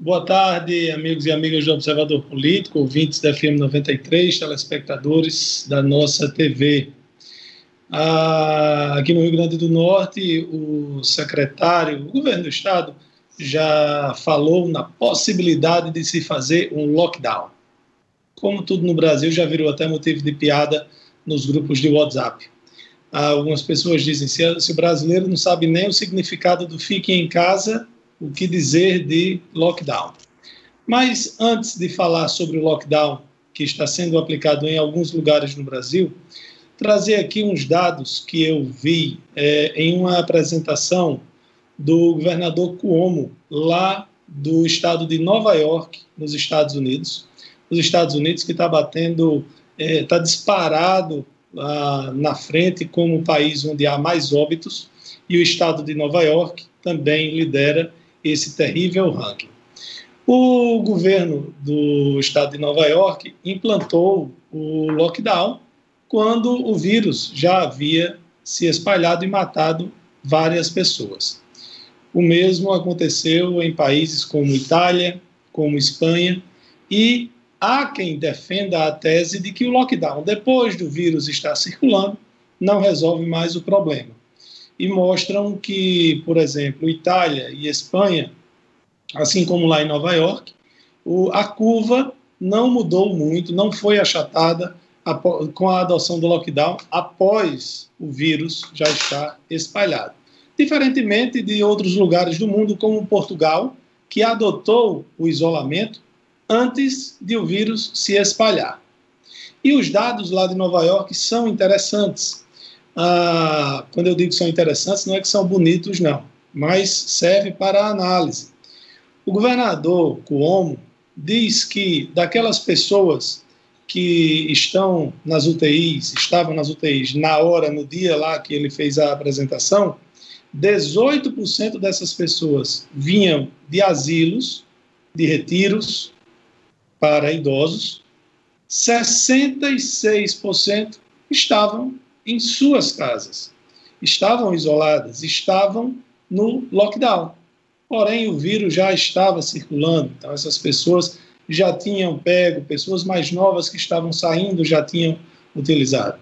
Boa tarde, amigos e amigas do Observador Político, ouvintes da FM 93, telespectadores da nossa TV. Ah, aqui no Rio Grande do Norte, o secretário, o governo do estado, já falou na possibilidade de se fazer um lockdown. Como tudo no Brasil, já virou até motivo de piada nos grupos de WhatsApp. Algumas pessoas dizem: se, se o brasileiro não sabe nem o significado do fique em casa, o que dizer de lockdown? Mas antes de falar sobre o lockdown que está sendo aplicado em alguns lugares no Brasil, trazer aqui uns dados que eu vi é, em uma apresentação do governador Cuomo, lá do estado de Nova York, nos Estados Unidos. Os Estados Unidos que está batendo, está é, disparado ah, na frente como o país onde há mais óbitos, e o estado de Nova York também lidera esse terrível ranking. O governo do estado de Nova York implantou o lockdown quando o vírus já havia se espalhado e matado várias pessoas. O mesmo aconteceu em países como Itália, como Espanha, e há quem defenda a tese de que o lockdown, depois do vírus estar circulando, não resolve mais o problema. E mostram que, por exemplo, Itália e Espanha, assim como lá em Nova York, a curva não mudou muito, não foi achatada com a adoção do lockdown após o vírus já estar espalhado. Diferentemente de outros lugares do mundo, como Portugal, que adotou o isolamento antes de o vírus se espalhar. E os dados lá de Nova York são interessantes. Ah, quando eu digo que são interessantes, não é que são bonitos, não, mas serve para análise. O governador Cuomo diz que daquelas pessoas que estão nas UTIs, estavam nas UTIs na hora, no dia lá que ele fez a apresentação, 18% dessas pessoas vinham de asilos, de retiros para idosos, 66% estavam em suas casas, estavam isoladas, estavam no lockdown. Porém, o vírus já estava circulando, então essas pessoas já tinham pego, pessoas mais novas que estavam saindo já tinham utilizado.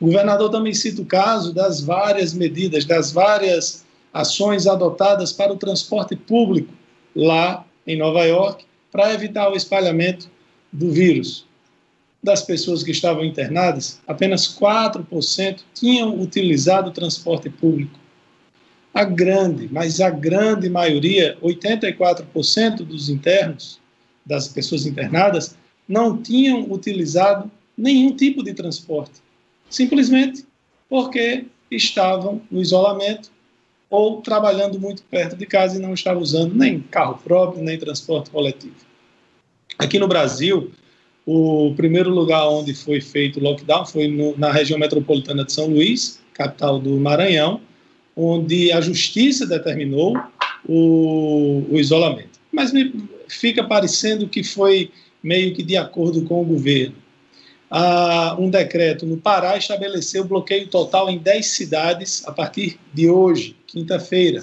O governador também cita o caso das várias medidas, das várias ações adotadas para o transporte público lá em Nova York, para evitar o espalhamento do vírus. Das pessoas que estavam internadas, apenas 4% tinham utilizado o transporte público. A grande, mas a grande maioria, 84% dos internos, das pessoas internadas não tinham utilizado nenhum tipo de transporte, simplesmente porque estavam no isolamento ou trabalhando muito perto de casa e não estavam usando nem carro próprio, nem transporte coletivo. Aqui no Brasil, o primeiro lugar onde foi feito o lockdown foi no, na região metropolitana de São Luís, capital do Maranhão, onde a justiça determinou o, o isolamento. Mas me, fica parecendo que foi meio que de acordo com o governo. Ah, um decreto no Pará estabeleceu bloqueio total em 10 cidades a partir de hoje, quinta-feira.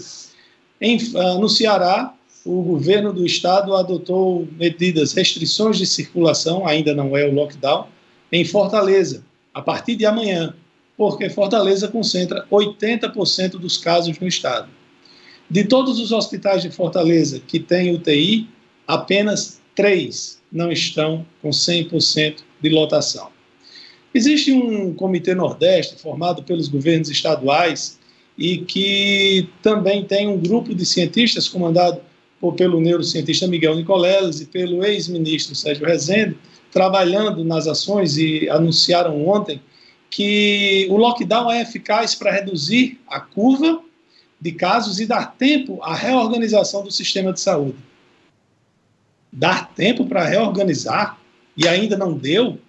Ah, no Ceará, o governo do estado adotou medidas, restrições de circulação, ainda não é o lockdown, em Fortaleza, a partir de amanhã, porque Fortaleza concentra 80% dos casos no estado. De todos os hospitais de Fortaleza que têm UTI, apenas três não estão com 100% de lotação. Existe um comitê Nordeste formado pelos governos estaduais e que também tem um grupo de cientistas comandado por, pelo neurocientista Miguel Nicoleles e pelo ex-ministro Sérgio Rezende, trabalhando nas ações e anunciaram ontem que o lockdown é eficaz para reduzir a curva de casos e dar tempo à reorganização do sistema de saúde dar tempo para reorganizar e ainda não deu.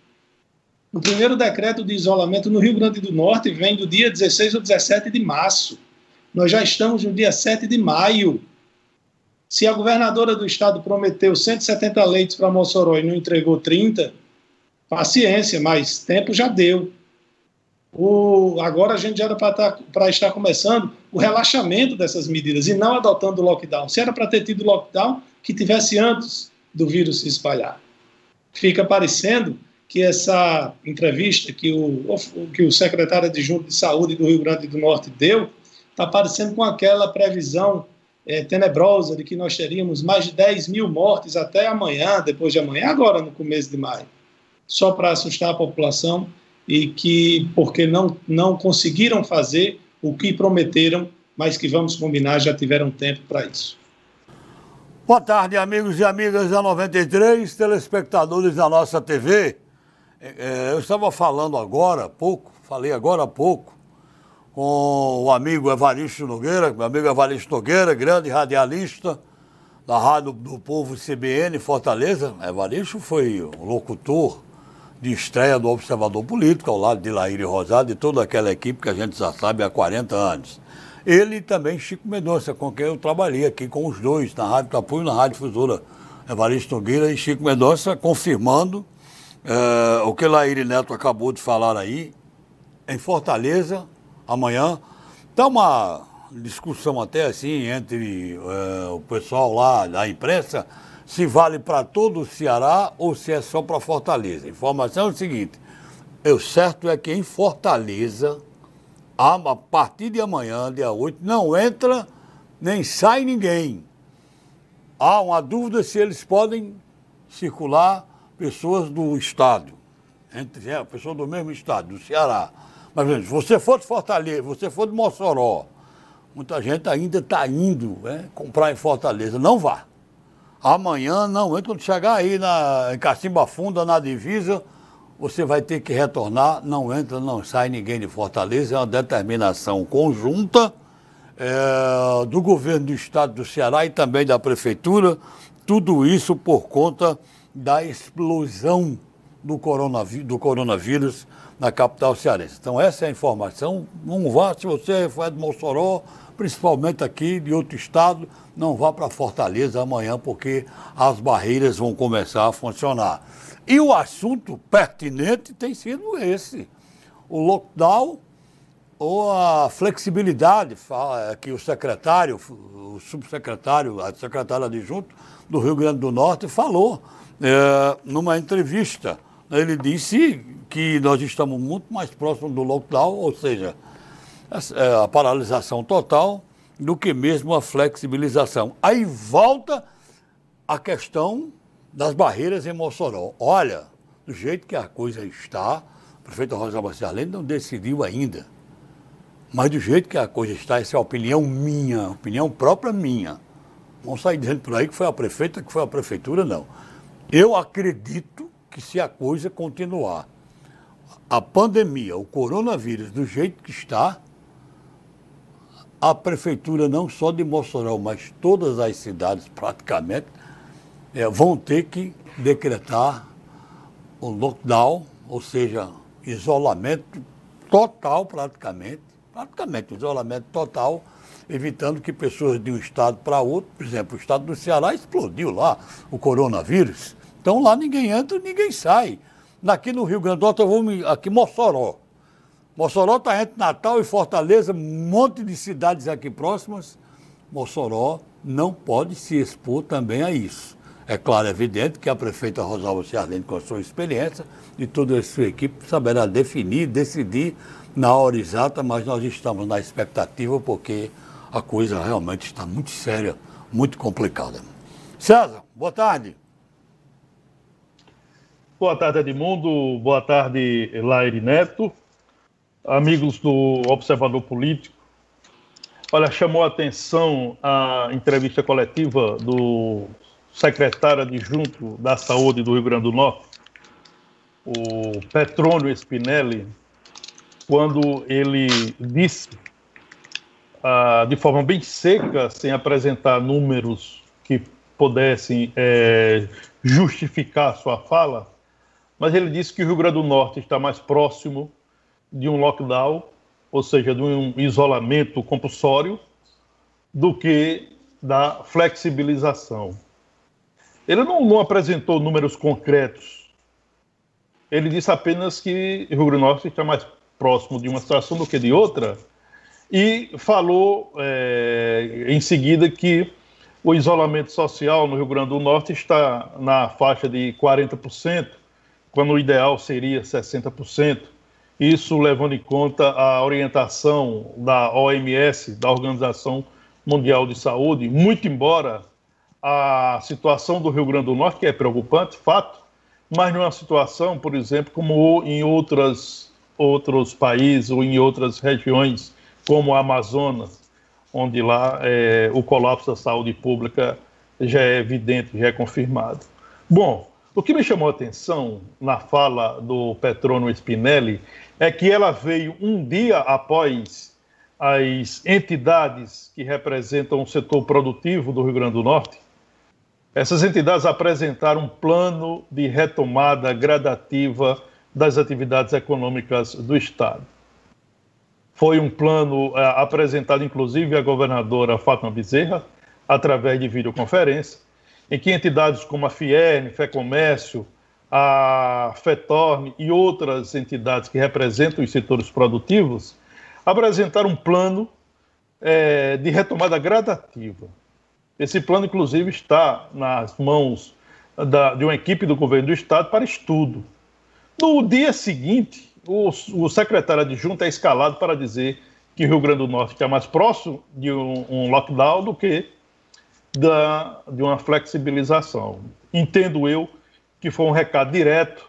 O primeiro decreto de isolamento no Rio Grande do Norte vem do dia 16 ou 17 de março. Nós já estamos no dia 7 de maio. Se a governadora do estado prometeu 170 leitos para Mossoró e não entregou 30, paciência, mas tempo já deu. O, agora a gente já era para tá, estar começando o relaxamento dessas medidas e não adotando o lockdown. Se era para ter tido lockdown, que tivesse antes do vírus se espalhar. Fica parecendo que essa entrevista que o, que o secretário adjunto de saúde do Rio Grande do Norte deu está parecendo com aquela previsão é, tenebrosa de que nós teríamos mais de 10 mil mortes até amanhã, depois de amanhã, agora no começo de maio, só para assustar a população e que, porque não, não conseguiram fazer o que prometeram, mas que vamos combinar, já tiveram tempo para isso. Boa tarde, amigos e amigas da 93, telespectadores da nossa TV. É, é, eu estava falando agora há pouco, falei agora há pouco, com o amigo Evaristo Nogueira, meu amigo Evaristo Nogueira, grande radialista da Rádio do Povo CBN Fortaleza. Evaristo foi o locutor de estreia do Observador Político, ao lado de Laíre Rosado e toda aquela equipe que a gente já sabe há 40 anos. Ele também Chico Mendonça, com quem eu trabalhei aqui com os dois, na Rádio Tapuio e na Rádio Fusura. Evaristo Nogueira e Chico Mendonça confirmando é, o que Laíre Neto acabou de falar aí, em Fortaleza, amanhã. Está uma discussão até assim entre é, o pessoal lá da imprensa se vale para todo o Ceará ou se é só para Fortaleza. A informação é o seguinte: o certo é que em Fortaleza, a partir de amanhã, dia 8, não entra nem sai ninguém. Há uma dúvida se eles podem circular pessoas do Estado, entre é, pessoas do mesmo Estado, do Ceará. Mas, se você for de Fortaleza, você for de Mossoró, muita gente ainda está indo né, comprar em Fortaleza. Não vá. Amanhã não entra. Quando chegar aí na, em Cacimba Funda, na divisa, você vai ter que retornar. Não entra, não sai ninguém de Fortaleza. É uma determinação conjunta é, do governo do estado do Ceará e também da prefeitura. Tudo isso por conta da explosão do do coronavírus na capital cearense. Então, essa é a informação. Não vá, se você for de Mossoró, principalmente aqui de outro estado, não vá para Fortaleza amanhã, porque as barreiras vão começar a funcionar. E o assunto pertinente tem sido esse: o lockdown ou a flexibilidade que o secretário, o subsecretário, a secretária adjunto do Rio Grande do Norte falou é, numa entrevista. Ele disse que nós estamos muito mais próximos do lockdown, ou seja, a, a paralisação total, do que mesmo a flexibilização. Aí volta a questão das barreiras em Mossoró. Olha, do jeito que a coisa está, o prefeito Rosa Marcialene não decidiu ainda. Mas do jeito que a coisa está, essa é a opinião minha, opinião própria minha. Vamos sair dizendo por aí que foi a prefeita, que foi a prefeitura, não. Eu acredito que se a coisa continuar, a pandemia, o coronavírus, do jeito que está, a prefeitura não só de Mossoró, mas todas as cidades praticamente é, vão ter que decretar o lockdown, ou seja, isolamento total praticamente, praticamente isolamento total, evitando que pessoas de um estado para outro, por exemplo, o estado do Ceará explodiu lá o coronavírus. Então lá ninguém entra, ninguém sai. Aqui no Rio Grande do Norte, eu vou aqui Mossoró. Mossoró está entre Natal e Fortaleza, um monte de cidades aqui próximas. Mossoró não pode se expor também a isso. É claro, é evidente que a prefeita Rosalba Ciarlene, com a sua experiência e toda a sua equipe, saberá definir, decidir na hora exata, mas nós estamos na expectativa porque a coisa realmente está muito séria, muito complicada. César, boa tarde. Boa tarde, Edmundo. Boa tarde, Laire Neto. Amigos do Observador Político. Olha, chamou a atenção a entrevista coletiva do secretário adjunto da Saúde do Rio Grande do Norte, o Petrônio Spinelli, quando ele disse, ah, de forma bem seca, sem apresentar números que pudessem é, justificar sua fala, mas ele disse que o Rio Grande do Norte está mais próximo de um lockdown, ou seja, de um isolamento compulsório, do que da flexibilização. Ele não, não apresentou números concretos. Ele disse apenas que o Rio Grande do Norte está mais próximo de uma situação do que de outra, e falou é, em seguida que o isolamento social no Rio Grande do Norte está na faixa de 40%, quando o ideal seria 60%. Isso levando em conta a orientação da OMS, da Organização Mundial de Saúde, muito embora a situação do Rio Grande do Norte, que é preocupante, fato, mas não é uma situação, por exemplo, como em outras, outros países ou em outras regiões, como a Amazonas, onde lá é, o colapso da saúde pública já é evidente, já é confirmado. Bom, o que me chamou a atenção na fala do Petrono Spinelli é que ela veio um dia após as entidades que representam o setor produtivo do Rio Grande do Norte. Essas entidades apresentaram um plano de retomada gradativa das atividades econômicas do Estado. Foi um plano é, apresentado, inclusive, à governadora Fátima Bezerra, através de videoconferência, em que entidades como a Fierne, FEComércio, a FETORN e outras entidades que representam os setores produtivos apresentaram um plano é, de retomada gradativa. Esse plano, inclusive, está nas mãos da, de uma equipe do governo do Estado para estudo. No dia seguinte, o, o secretário adjunto é escalado para dizer que Rio Grande do Norte está mais próximo de um, um lockdown do que da, de uma flexibilização. Entendo eu que foi um recado direto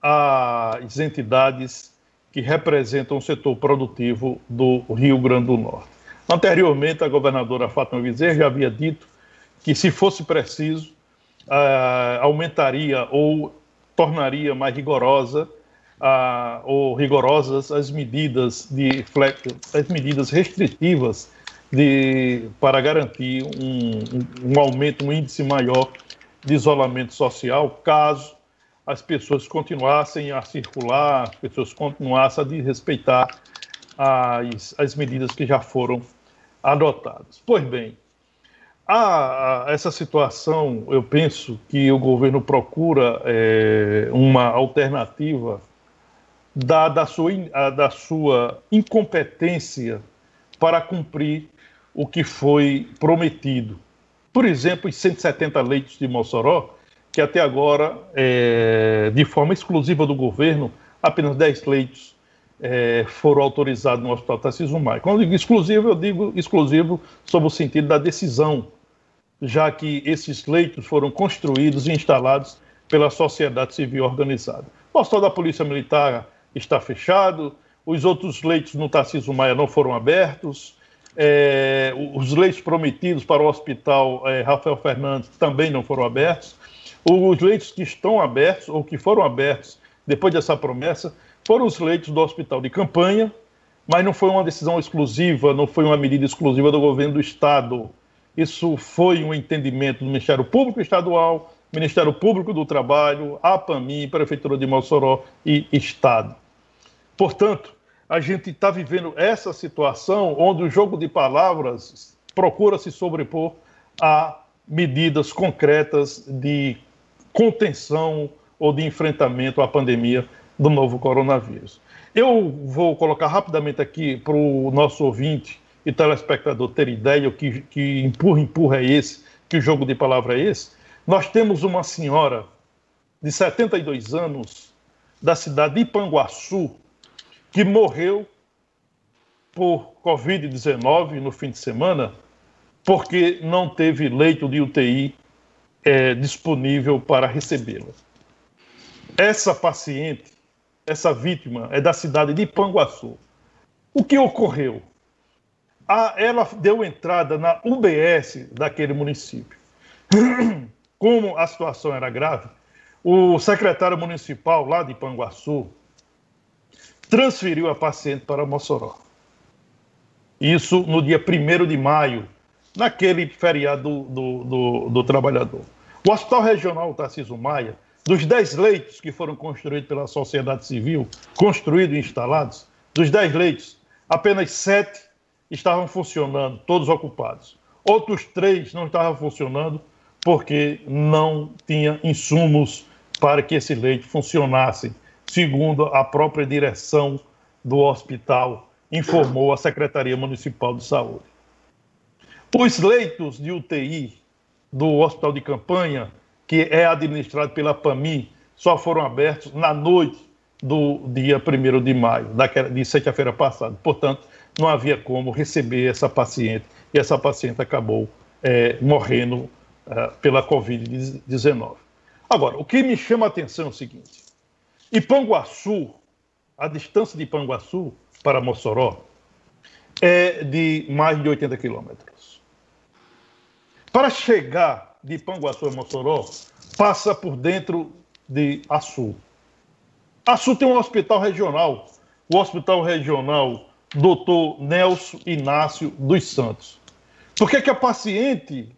às entidades que representam o setor produtivo do Rio Grande do Norte. Anteriormente, a governadora Fátima Bezerra já havia dito que, se fosse preciso, uh, aumentaria ou tornaria mais rigorosa ah, ou rigorosas as medidas de as medidas restritivas de, para garantir um, um aumento, um índice maior de isolamento social, caso as pessoas continuassem a circular, as pessoas continuassem a desrespeitar as, as medidas que já foram adotadas. Pois bem, a, a, essa situação, eu penso que o governo procura é, uma alternativa da, da, sua, da sua incompetência para cumprir o que foi prometido. Por exemplo, os 170 leitos de Mossoró, que até agora, é, de forma exclusiva do governo, apenas 10 leitos é, foram autorizados no Hospital Tarcísio Maia. Quando eu digo exclusivo, eu digo exclusivo sob o sentido da decisão, já que esses leitos foram construídos e instalados pela sociedade civil organizada. O Hospital da Polícia Militar está fechado, os outros leitos no Tarcísio Maia não foram abertos, é, os leitos prometidos para o hospital é, Rafael Fernandes também não foram abertos, os leitos que estão abertos, ou que foram abertos depois dessa promessa, foram os leitos do hospital de campanha, mas não foi uma decisão exclusiva, não foi uma medida exclusiva do governo do Estado. Isso foi um entendimento do Ministério Público Estadual, Ministério Público do Trabalho, APAMI, Prefeitura de Mossoró e Estado. Portanto, a gente está vivendo essa situação onde o jogo de palavras procura se sobrepor a medidas concretas de contenção ou de enfrentamento à pandemia do novo coronavírus. Eu vou colocar rapidamente aqui para o nosso ouvinte e telespectador ter ideia que, que empurra, empurra é esse, que jogo de palavra é esse. Nós temos uma senhora de 72 anos da cidade de Ipanguaçu, que morreu por Covid-19 no fim de semana, porque não teve leito de UTI é, disponível para recebê-la. Essa paciente, essa vítima, é da cidade de Panguaçu. O que ocorreu? A, ela deu entrada na UBS daquele município. Como a situação era grave, o secretário municipal lá de Panguaçu, transferiu a paciente para Mossoró. Isso no dia 1 de maio, naquele feriado do, do, do, do trabalhador. O Hospital Regional Tarcísio Maia, dos 10 leitos que foram construídos pela sociedade civil, construídos e instalados, dos 10 leitos, apenas 7 estavam funcionando, todos ocupados. Outros três não estavam funcionando porque não tinha insumos para que esse leito funcionasse segundo a própria direção do hospital informou a Secretaria Municipal de Saúde. Os leitos de UTI do hospital de campanha, que é administrado pela PAMI, só foram abertos na noite do dia 1 de maio, daquela, de sexta-feira passada. Portanto, não havia como receber essa paciente e essa paciente acabou é, morrendo é, pela Covid-19. Agora, o que me chama a atenção é o seguinte: Ipanguaçu, a distância de Ipanguaçu para Mossoró é de mais de 80 quilômetros. Para chegar de Ipanguaçu a Mossoró, passa por dentro de Açu. Açu tem um hospital regional, o Hospital Regional Dr. Nelson Inácio dos Santos. Por que, que a paciente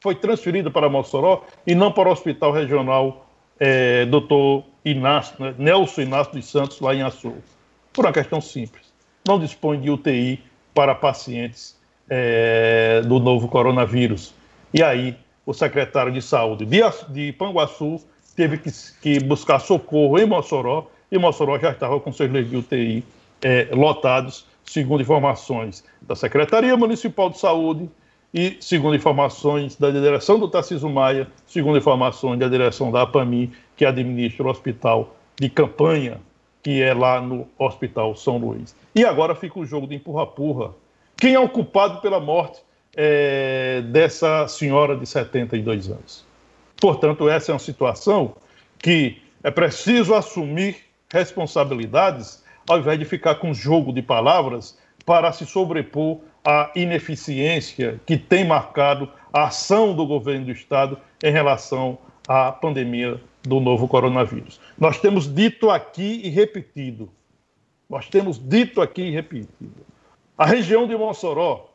foi transferida para Mossoró e não para o Hospital Regional é, Dr. Inácio, né, Nelson Inácio dos Santos, lá em Açu? Por uma questão simples. Não dispõe de UTI para pacientes é, do novo coronavírus. E aí, o secretário de Saúde de, de Panguaçu teve que, que, buscar socorro em Mossoró, e Mossoró já estava com seus leitos de UTI é, lotados, segundo informações da Secretaria Municipal de Saúde e segundo informações da direção do Tarcísio Maia, segundo informações da direção da APAMI, que administra o hospital de campanha, que é lá no Hospital São Luís. E agora fica o jogo de empurra-purra. Quem é o culpado pela morte é, dessa senhora de 72 anos? Portanto, essa é uma situação que é preciso assumir responsabilidades ao invés de ficar com jogo de palavras para se sobrepor à ineficiência que tem marcado a ação do governo do Estado em relação à pandemia do novo coronavírus. Nós temos dito aqui e repetido, nós temos dito aqui e repetido, a região de Mossoró,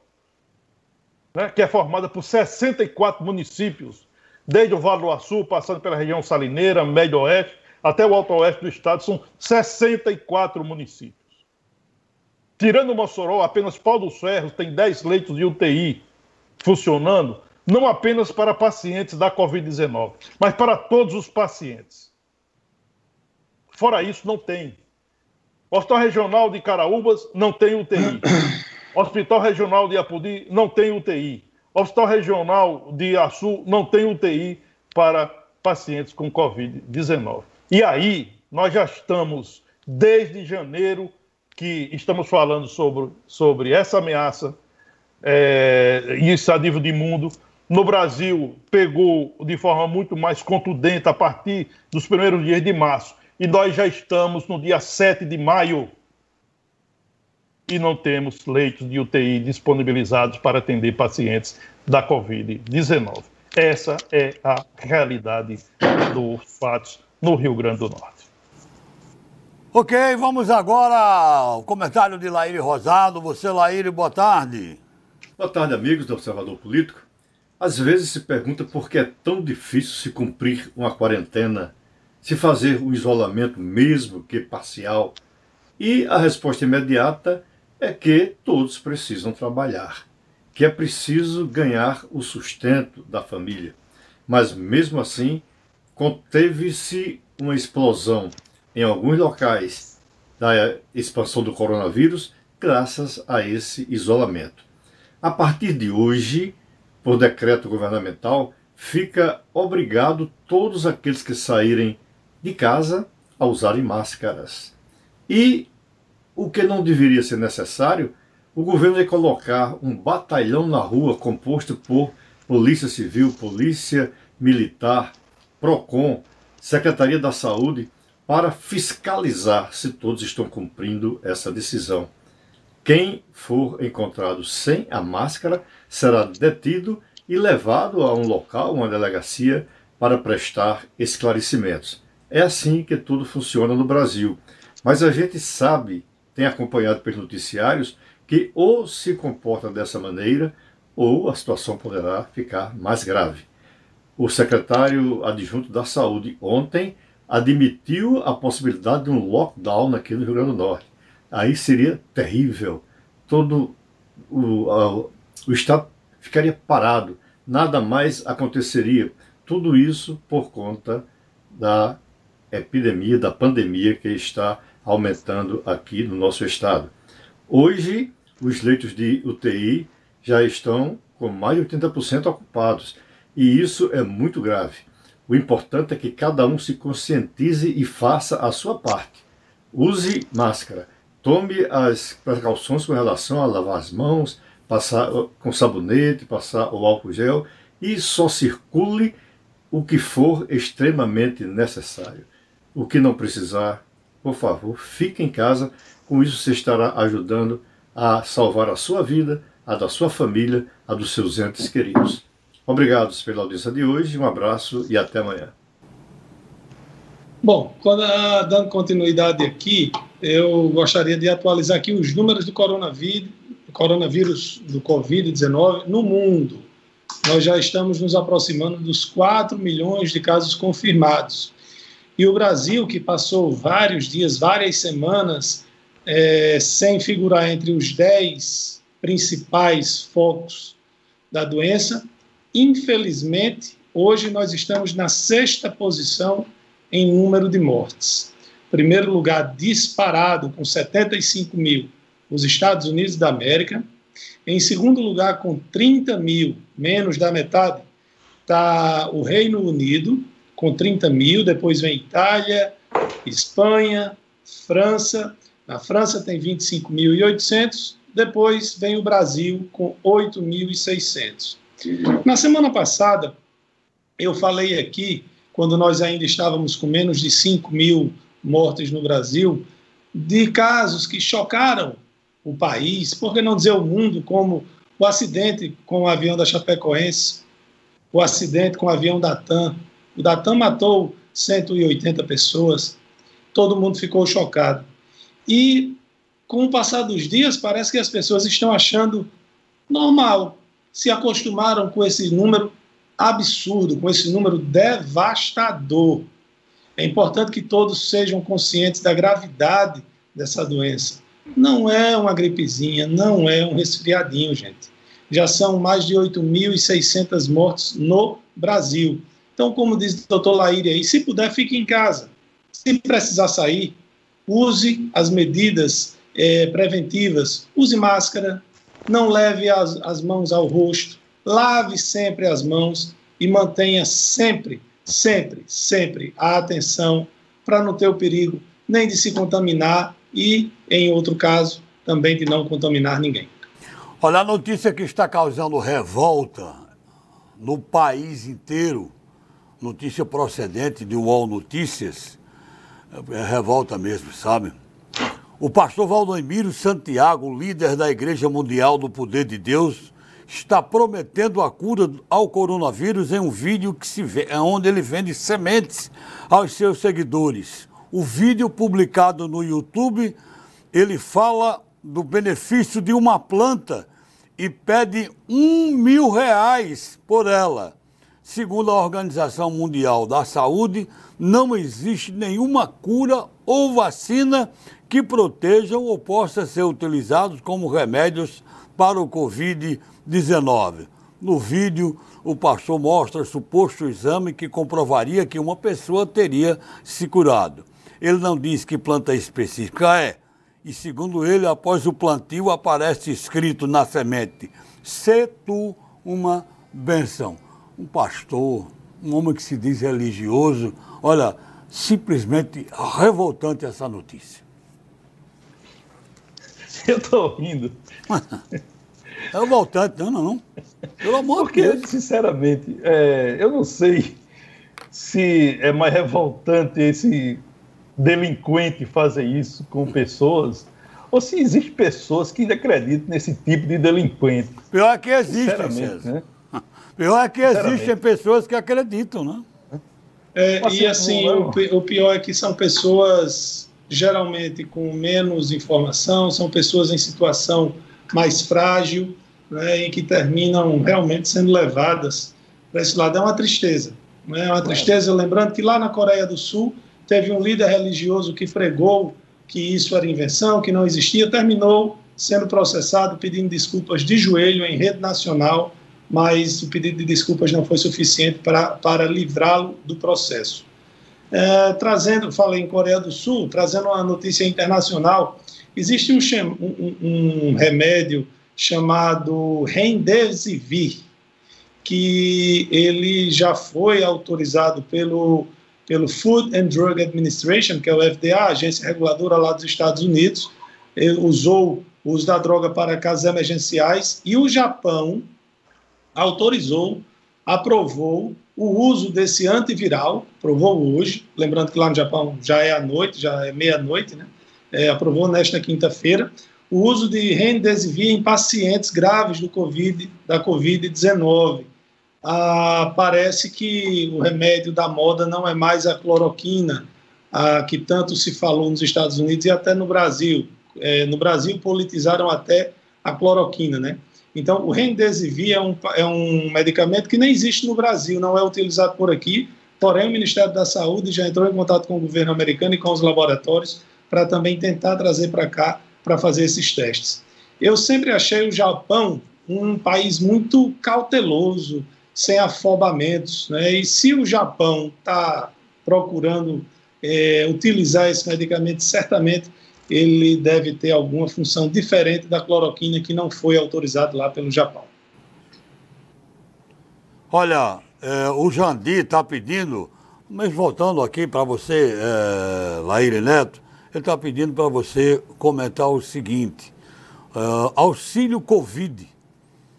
né, que é formada por 64 municípios, desde o Vale do Açu, passando pela região salineira, Médio Oeste, até o Alto Oeste do Estado, são 64 municípios. Tirando Mossoró, apenas Pau dos Ferros tem 10 leitos de UTI funcionando, não apenas para pacientes da Covid-19, mas para todos os pacientes. Fora isso, não tem. Hospital Regional de Caraúbas não tem UTI. Hospital Regional de Apudi não tem UTI. Hospital Regional de Açu não tem UTI para pacientes com Covid-19. E aí, nós já estamos, desde janeiro, que estamos falando sobre, sobre essa ameaça, é, a nível de mundo. No Brasil, pegou de forma muito mais contundente a partir dos primeiros dias de março. E nós já estamos no dia 7 de maio e não temos leitos de UTI disponibilizados para atender pacientes da Covid-19. Essa é a realidade dos fatos no Rio Grande do Norte. Ok, vamos agora ao comentário de Laíre Rosado. Você, Laíre, boa tarde. Boa tarde, amigos do Observador Político. Às vezes se pergunta por que é tão difícil se cumprir uma quarentena, se fazer o isolamento mesmo que parcial. E a resposta imediata é que todos precisam trabalhar, que é preciso ganhar o sustento da família. Mas mesmo assim, conteve-se uma explosão em alguns locais da expansão do coronavírus graças a esse isolamento. A partir de hoje, por decreto governamental, fica obrigado todos aqueles que saírem de casa a usarem máscaras. E o que não deveria ser necessário, o governo vai colocar um batalhão na rua composto por Polícia Civil, Polícia Militar, PROCON, Secretaria da Saúde, para fiscalizar se todos estão cumprindo essa decisão. Quem for encontrado sem a máscara será detido e levado a um local, uma delegacia, para prestar esclarecimentos. É assim que tudo funciona no Brasil. Mas a gente sabe tem acompanhado pelos noticiários que ou se comporta dessa maneira ou a situação poderá ficar mais grave. O secretário adjunto da Saúde ontem admitiu a possibilidade de um lockdown aqui no Rio Grande do Norte. Aí seria terrível. Todo o, a, o Estado ficaria parado, nada mais aconteceria. Tudo isso por conta da epidemia, da pandemia que está aumentando aqui no nosso estado. Hoje, os leitos de UTI já estão com mais de 80% ocupados. E isso é muito grave. O importante é que cada um se conscientize e faça a sua parte. Use máscara. Tome as precauções com relação a lavar as mãos, passar com sabonete, passar o álcool gel e só circule o que for extremamente necessário. O que não precisar, por favor, fique em casa. Com isso, você estará ajudando a salvar a sua vida, a da sua família, a dos seus entes queridos. Obrigados pela audiência de hoje, um abraço e até amanhã. Bom, quando, ah, dando continuidade aqui, eu gostaria de atualizar aqui os números do coronavírus, coronavírus do Covid-19 no mundo. Nós já estamos nos aproximando dos 4 milhões de casos confirmados. E o Brasil, que passou vários dias, várias semanas, é, sem figurar entre os 10 principais focos da doença, infelizmente, hoje nós estamos na sexta posição em número de mortes. Primeiro lugar disparado, com 75 mil, os Estados Unidos da América. Em segundo lugar, com 30 mil, menos da metade, está o Reino Unido, com 30 mil. Depois vem Itália, Espanha, França. Na França tem 25.800. Depois vem o Brasil, com 8.600. Na semana passada, eu falei aqui quando nós ainda estávamos com menos de 5 mil mortes no Brasil, de casos que chocaram o país, por que não dizer o mundo, como o acidente com o avião da Chapecoense, o acidente com o avião da TAM. O da TAM matou 180 pessoas, todo mundo ficou chocado. E com o passar dos dias, parece que as pessoas estão achando normal, se acostumaram com esse número absurdo, com esse número devastador. É importante que todos sejam conscientes da gravidade dessa doença. Não é uma gripezinha, não é um resfriadinho, gente. Já são mais de 8.600 mortes no Brasil. Então, como diz o doutor Laíri aí, se puder, fique em casa. Se precisar sair, use as medidas é, preventivas, use máscara, não leve as, as mãos ao rosto, lave sempre as mãos e mantenha sempre, sempre, sempre a atenção para não ter o perigo nem de se contaminar e, em outro caso, também de não contaminar ninguém. Olha, a notícia que está causando revolta no país inteiro, notícia procedente de UOL Notícias, é revolta mesmo, sabe? O pastor Valdomiro Santiago, líder da Igreja Mundial do Poder de Deus, está prometendo a cura ao coronavírus em um vídeo que se vê, onde ele vende sementes aos seus seguidores. O vídeo publicado no YouTube, ele fala do benefício de uma planta e pede um mil reais por ela. Segundo a Organização Mundial da Saúde, não existe nenhuma cura ou vacina que protejam ou possa ser utilizados como remédios para o Covid-19. No vídeo, o pastor mostra suposto exame que comprovaria que uma pessoa teria se curado. Ele não diz que planta específica é, e segundo ele, após o plantio aparece escrito na semente: Se tu uma benção. Um pastor, um homem que se diz religioso, olha, simplesmente revoltante essa notícia. Eu estou rindo. É o voltante, não, não, não. Pelo amor de Deus. sinceramente, é, eu não sei se é mais revoltante esse delinquente fazer isso com pessoas ou se existem pessoas que ainda acreditam nesse tipo de delinquente. Pior é que existem, César. Né? Pior é que existem pessoas que acreditam, né? É, e assim, o, o pior é que são pessoas geralmente com menos informação, são pessoas em situação mais frágil, né, e que terminam realmente sendo levadas para esse lado. É uma tristeza. Né, é uma tristeza, lembrando que lá na Coreia do Sul teve um líder religioso que pregou que isso era invenção, que não existia, terminou sendo processado, pedindo desculpas de joelho em rede nacional, mas o pedido de desculpas não foi suficiente para, para livrá-lo do processo. É, trazendo, falei em Coreia do Sul, trazendo uma notícia internacional, existe um, um, um remédio chamado Remdesivir. que ele já foi autorizado pelo, pelo Food and Drug Administration, que é o FDA, a agência reguladora lá dos Estados Unidos, ele usou o uso da droga para casos emergenciais, e o Japão autorizou, aprovou o uso desse antiviral, aprovou hoje, lembrando que lá no Japão já é à noite, já é meia-noite, né? É, aprovou nesta quinta-feira, o uso de remdesivir em pacientes graves do COVID, da Covid-19. Ah, parece que o remédio da moda não é mais a cloroquina, a que tanto se falou nos Estados Unidos e até no Brasil. É, no Brasil politizaram até a cloroquina, né? Então, o remdesivir é um, é um medicamento que nem existe no Brasil, não é utilizado por aqui, porém o Ministério da Saúde já entrou em contato com o governo americano e com os laboratórios para também tentar trazer para cá para fazer esses testes. Eu sempre achei o Japão um país muito cauteloso, sem afobamentos, né? e se o Japão está procurando é, utilizar esse medicamento, certamente ele deve ter alguma função diferente da cloroquina que não foi autorizada lá pelo Japão. Olha, é, o Jandir está pedindo, mas voltando aqui para você, é, Laíre Neto, ele está pedindo para você comentar o seguinte: é, auxílio Covid,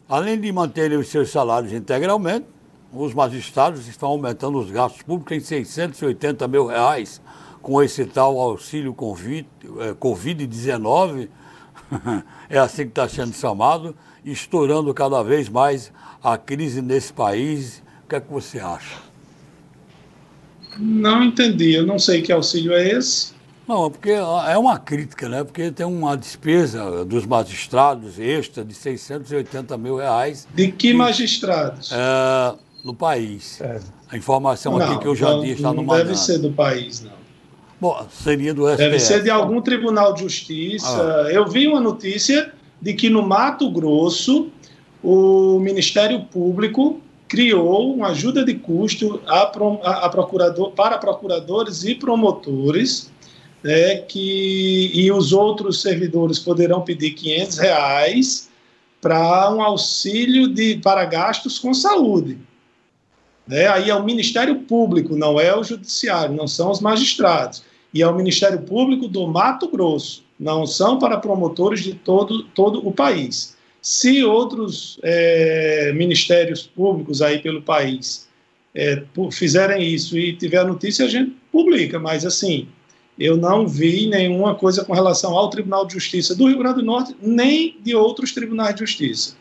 além de manterem os seus salários integralmente, os magistrados estão aumentando os gastos públicos em 680 mil reais com esse tal auxílio é, Covid-19, é assim que está sendo chamado, estourando cada vez mais a crise nesse país. O que é que você acha? Não entendi, eu não sei que auxílio é esse. Não, porque é uma crítica, né? Porque tem uma despesa dos magistrados extra de 680 mil reais. De que, magistrados? É, no país. É. A informação não, aqui que eu já disse está no Não deve ser do país, não. Bom, seria do STF. Deve ser de algum tribunal de justiça. Ah. Eu vi uma notícia de que no Mato Grosso o Ministério Público criou uma ajuda de custo a, a, a procurador, para procuradores e promotores, né, que, e os outros servidores poderão pedir 500 reais para um auxílio de, para gastos com saúde. Né? Aí é o Ministério Público, não é o Judiciário, não são os magistrados e ao Ministério Público do Mato Grosso, não são para promotores de todo, todo o país. Se outros é, ministérios públicos aí pelo país é, fizerem isso e tiver notícia, a gente publica, mas assim, eu não vi nenhuma coisa com relação ao Tribunal de Justiça do Rio Grande do Norte, nem de outros tribunais de justiça.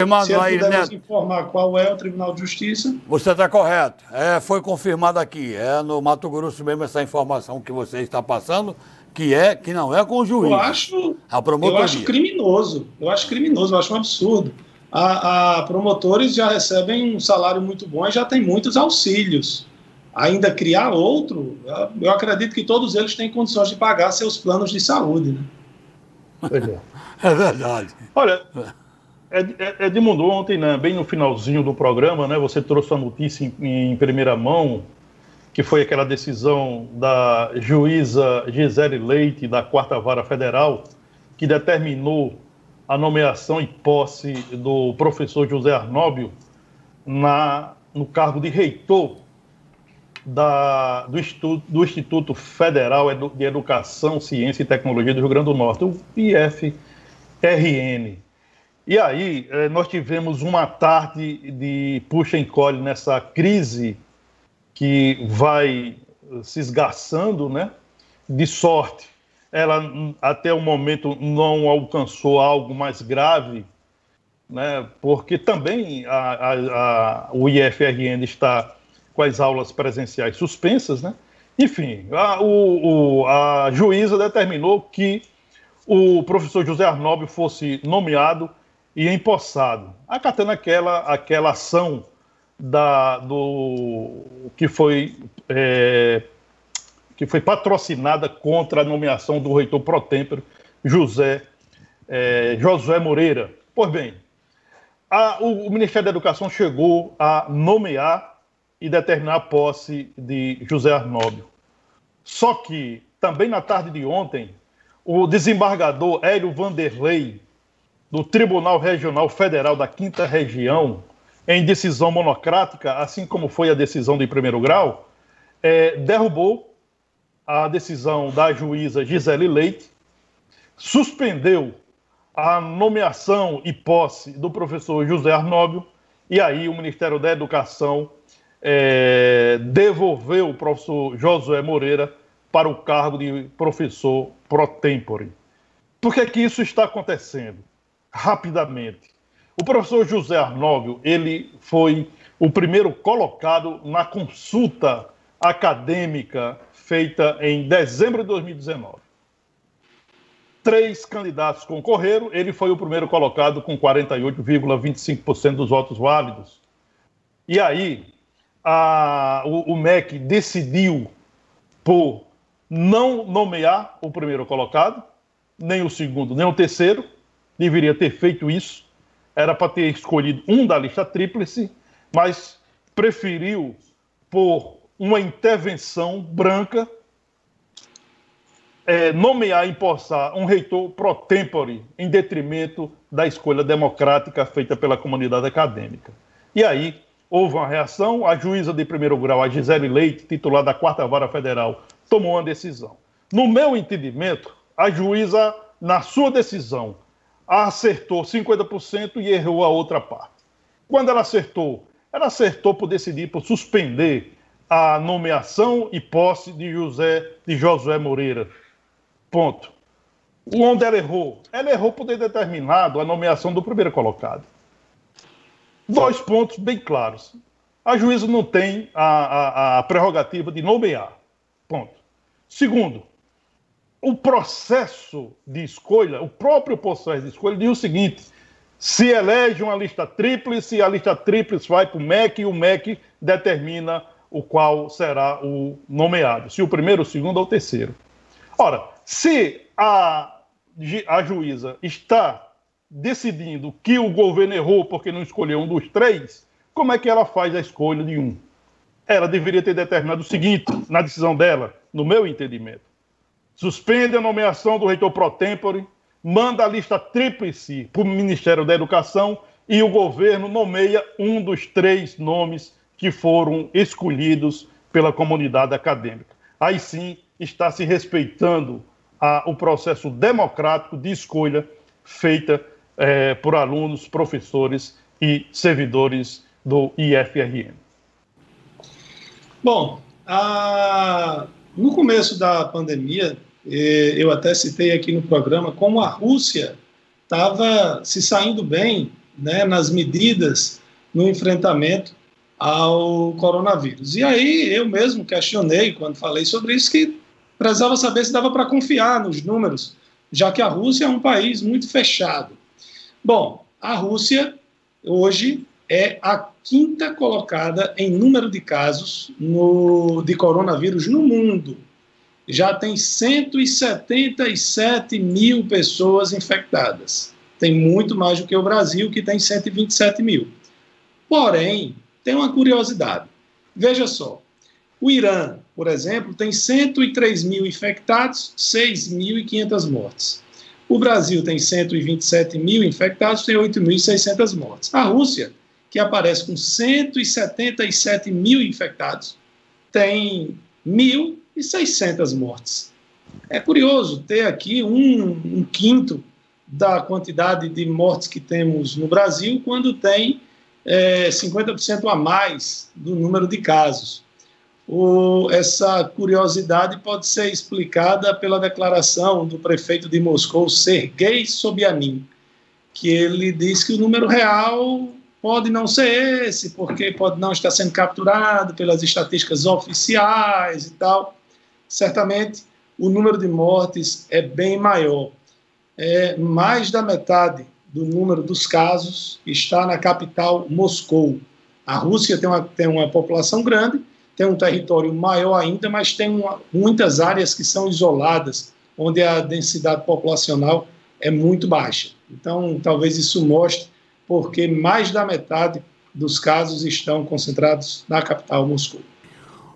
Se eu puder nos informar qual é o Tribunal de Justiça. Você está correto. É, foi confirmado aqui. É no Mato Grosso mesmo essa informação que você está passando, que é que não é com o juiz. Eu acho, a eu acho criminoso. Eu acho criminoso, eu acho um absurdo. A, a, promotores já recebem um salário muito bom e já tem muitos auxílios. Ainda criar outro, eu acredito que todos eles têm condições de pagar seus planos de saúde. Né? É. é verdade. Olha, Edmundo, ontem, né, bem no finalzinho do programa, né, você trouxe a notícia em, em, primeira mão, que foi aquela decisão da juíza Gisele Leite, da Quarta Vara Federal, que determinou a nomeação e posse do professor José Arnóbio na, no cargo de reitor da, do, Instituto, do Instituto Federal de Educação, Ciência e Tecnologia do Rio Grande do Norte, o IFRN. E aí, eh, nós tivemos uma tarde de puxa-encolhe nessa crise que vai se esgarçando, né? De sorte, ela até o momento não alcançou algo mais grave, né? Porque também a, a, a, o IFRN está com as aulas presenciais suspensas, né? Enfim, a, o, o, a juíza determinou que o professor José Arnóbio fosse nomeado e empossado, acatando aquela, aquela ação da, do, que, foi, é, que foi patrocinada contra a nomeação do reitor pro tempore, José, é, Moreira. Pois bem, a, o, o Ministério da Educação chegou a nomear e determinar a posse de José Arnóbio. Só que, também na tarde de ontem, o desembargador Hélio Vanderlei do Tribunal Regional Federal da Quinta Região em decisão monocrática, assim como foi a decisão de primeiro grau, é, derrubou a decisão da juíza Gisele Leite, suspendeu a nomeação e posse do professor José Arnóbio, e aí o Ministério da Educação é, devolveu o professor Josué Moreira para o cargo de professor pro tempore. Por que, que isso está acontecendo? Rapidamente. O professor José Arnóbio, ele foi o primeiro colocado na consulta acadêmica feita em dezembro de 2019. Três candidatos concorreram, ele foi o primeiro colocado com 48,25% dos votos válidos. E aí, a, o, o MEC decidiu por não nomear o primeiro colocado, nem o segundo, nem o terceiro, deveria ter feito isso, era para ter escolhido um da lista tríplice, mas preferiu, por uma intervenção branca, é, nomear e empossar um reitor pro tempore em detrimento da escolha democrática feita pela comunidade acadêmica. E aí, houve uma reação, a juíza de primeiro grau, a Gisele Leite, titular da Quarta Vara Federal, tomou uma decisão. No meu entendimento, a juíza, na sua decisão, acertou 50% e errou a outra parte. Quando ela acertou, ela acertou por decidir por suspender a nomeação e posse de José de Josué Moreira. Ponto. Onde ela errou? Ela errou por ter determinado a nomeação do primeiro colocado. Dois pontos bem claros. A juíza não tem a, a, a prerrogativa de nomear. Ponto. Segundo, o processo de escolha, o próprio processo de escolha diz o seguinte: se elege uma lista tríplice, a lista tríplice vai para o MEC e o MEC determina o qual será o nomeado, se o primeiro, o segundo ou o terceiro. Ora, se a, a juíza está decidindo que o governo errou porque não escolheu um dos três, como é que ela faz a escolha de um? Ela deveria ter determinado o seguinte na decisão dela, no meu entendimento. Suspende a nomeação do reitor pro tempore, manda a lista tríplice para o Ministério da Educação e o governo nomeia um dos três nomes que foram escolhidos pela comunidade acadêmica. Aí sim está se respeitando a, o processo democrático de escolha feita é, por alunos, professores e servidores do IFRN. Bom, a... no começo da pandemia, eh, eu até citei aqui no programa como a Rússia estava se saindo bem né, nas medidas no enfrentamento ao coronavírus. E aí eu mesmo questionei quando falei sobre isso que precisava saber se dava para confiar nos números, já que a Rússia é um país muito fechado. Bom, a Rússia hoje é a quinta colocada em número de casos no, de coronavírus no mundo. Já tem 177 mil pessoas infectadas. Tem muito mais do que o Brasil, que tem 127 mil. Porém, tem uma curiosidade. Veja só, o Irã, por exemplo, tem 103 mil infectados, 6.500 mortes. O Brasil tem 127 mil infectados, tem 8.600 mortes. A Rússia, que aparece com 177 mil infectados, tem 1.600 mortes. É curioso ter aqui um, um, quinto da quantidade de mortes que temos no Brasil, quando tem é, 50% a mais do número de casos o, essa curiosidade pode ser explicada pela declaração do prefeito de Moscou, Sergei Sobyanin, que ele diz que o número real pode não ser esse, porque pode não estar sendo capturado pelas estatísticas oficiais e tal. Certamente, o número de mortes é bem maior. É, mais da metade do número dos casos está na capital Moscou. A Rússia tem uma, tem uma população grande, tem um território maior ainda, mas tem uma, muitas áreas que são isoladas, onde a densidade populacional é muito baixa. Então, talvez isso mostre porque mais da metade dos casos estão concentrados na capital Moscou.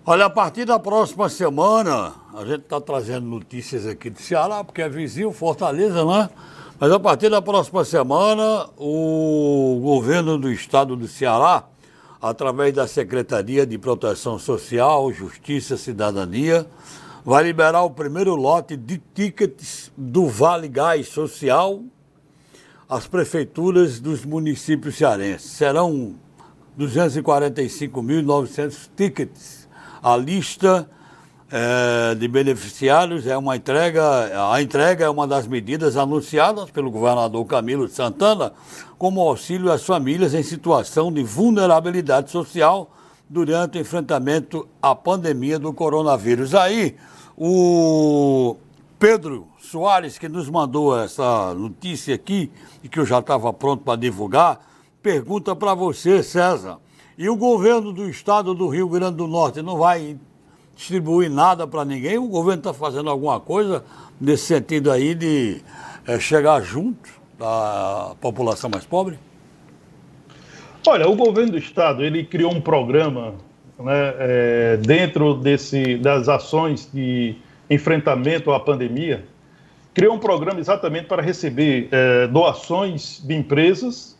Olha, a partir da próxima semana, a gente está trazendo notícias aqui de Ceará, porque é vizinho, Fortaleza, né? Mas a partir da próxima semana, o governo do estado do Ceará através da Secretaria de Proteção Social, Justiça e Cidadania, vai liberar o primeiro lote de tickets do Vale Gás Social às prefeituras dos municípios cearenses. Serão 245.900 tickets. A lista é, de beneficiários é uma entrega, a entrega é uma das medidas anunciadas pelo governador Camilo Santana como auxílio às famílias em situação de vulnerabilidade social durante o enfrentamento à pandemia do coronavírus. Aí, o Pedro Soares, que nos mandou essa notícia aqui e que eu já estava pronto para divulgar, pergunta para você, César. E o governo do estado do Rio Grande do Norte não vai distribuir nada para ninguém? O governo está fazendo alguma coisa nesse sentido aí de é, chegar junto da população mais pobre? Olha, o governo do estado ele criou um programa né, é, dentro desse, das ações de enfrentamento à pandemia, criou um programa exatamente para receber é, doações de empresas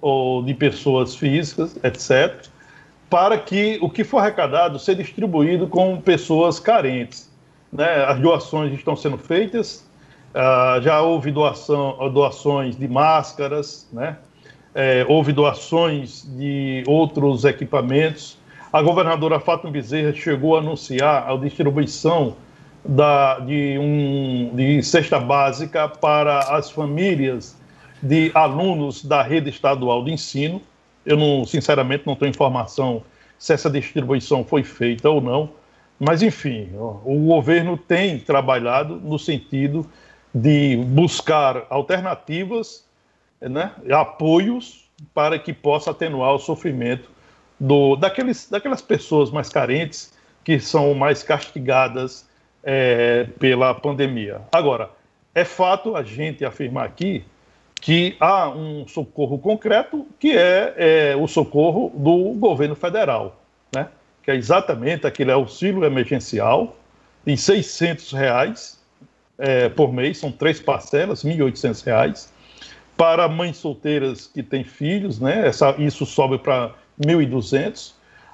ou de pessoas físicas, etc., para que o que for arrecadado seja distribuído com pessoas carentes. Né? As doações estão sendo feitas, uh, já houve doação, doações de máscaras, né? É, houve doações de outros equipamentos. A governadora Fátima Bezerra chegou a anunciar a distribuição da, de, um, de cesta básica para as famílias de alunos da rede estadual de ensino. Eu, não, sinceramente, não tenho informação se essa distribuição foi feita ou não, mas, enfim, o governo tem trabalhado no sentido de buscar alternativas, né, apoios para que possa atenuar o sofrimento do, daqueles, daquelas pessoas mais carentes que são mais castigadas é, pela pandemia. Agora, é fato a gente afirmar aqui que há um socorro concreto, que é, é, o socorro do governo federal, né? que é exatamente aquele auxílio emergencial de 600 reais é, por mês, são três parcelas, 1.800 reais, para mães solteiras que têm filhos, né? Essa, isso sobe para 1.200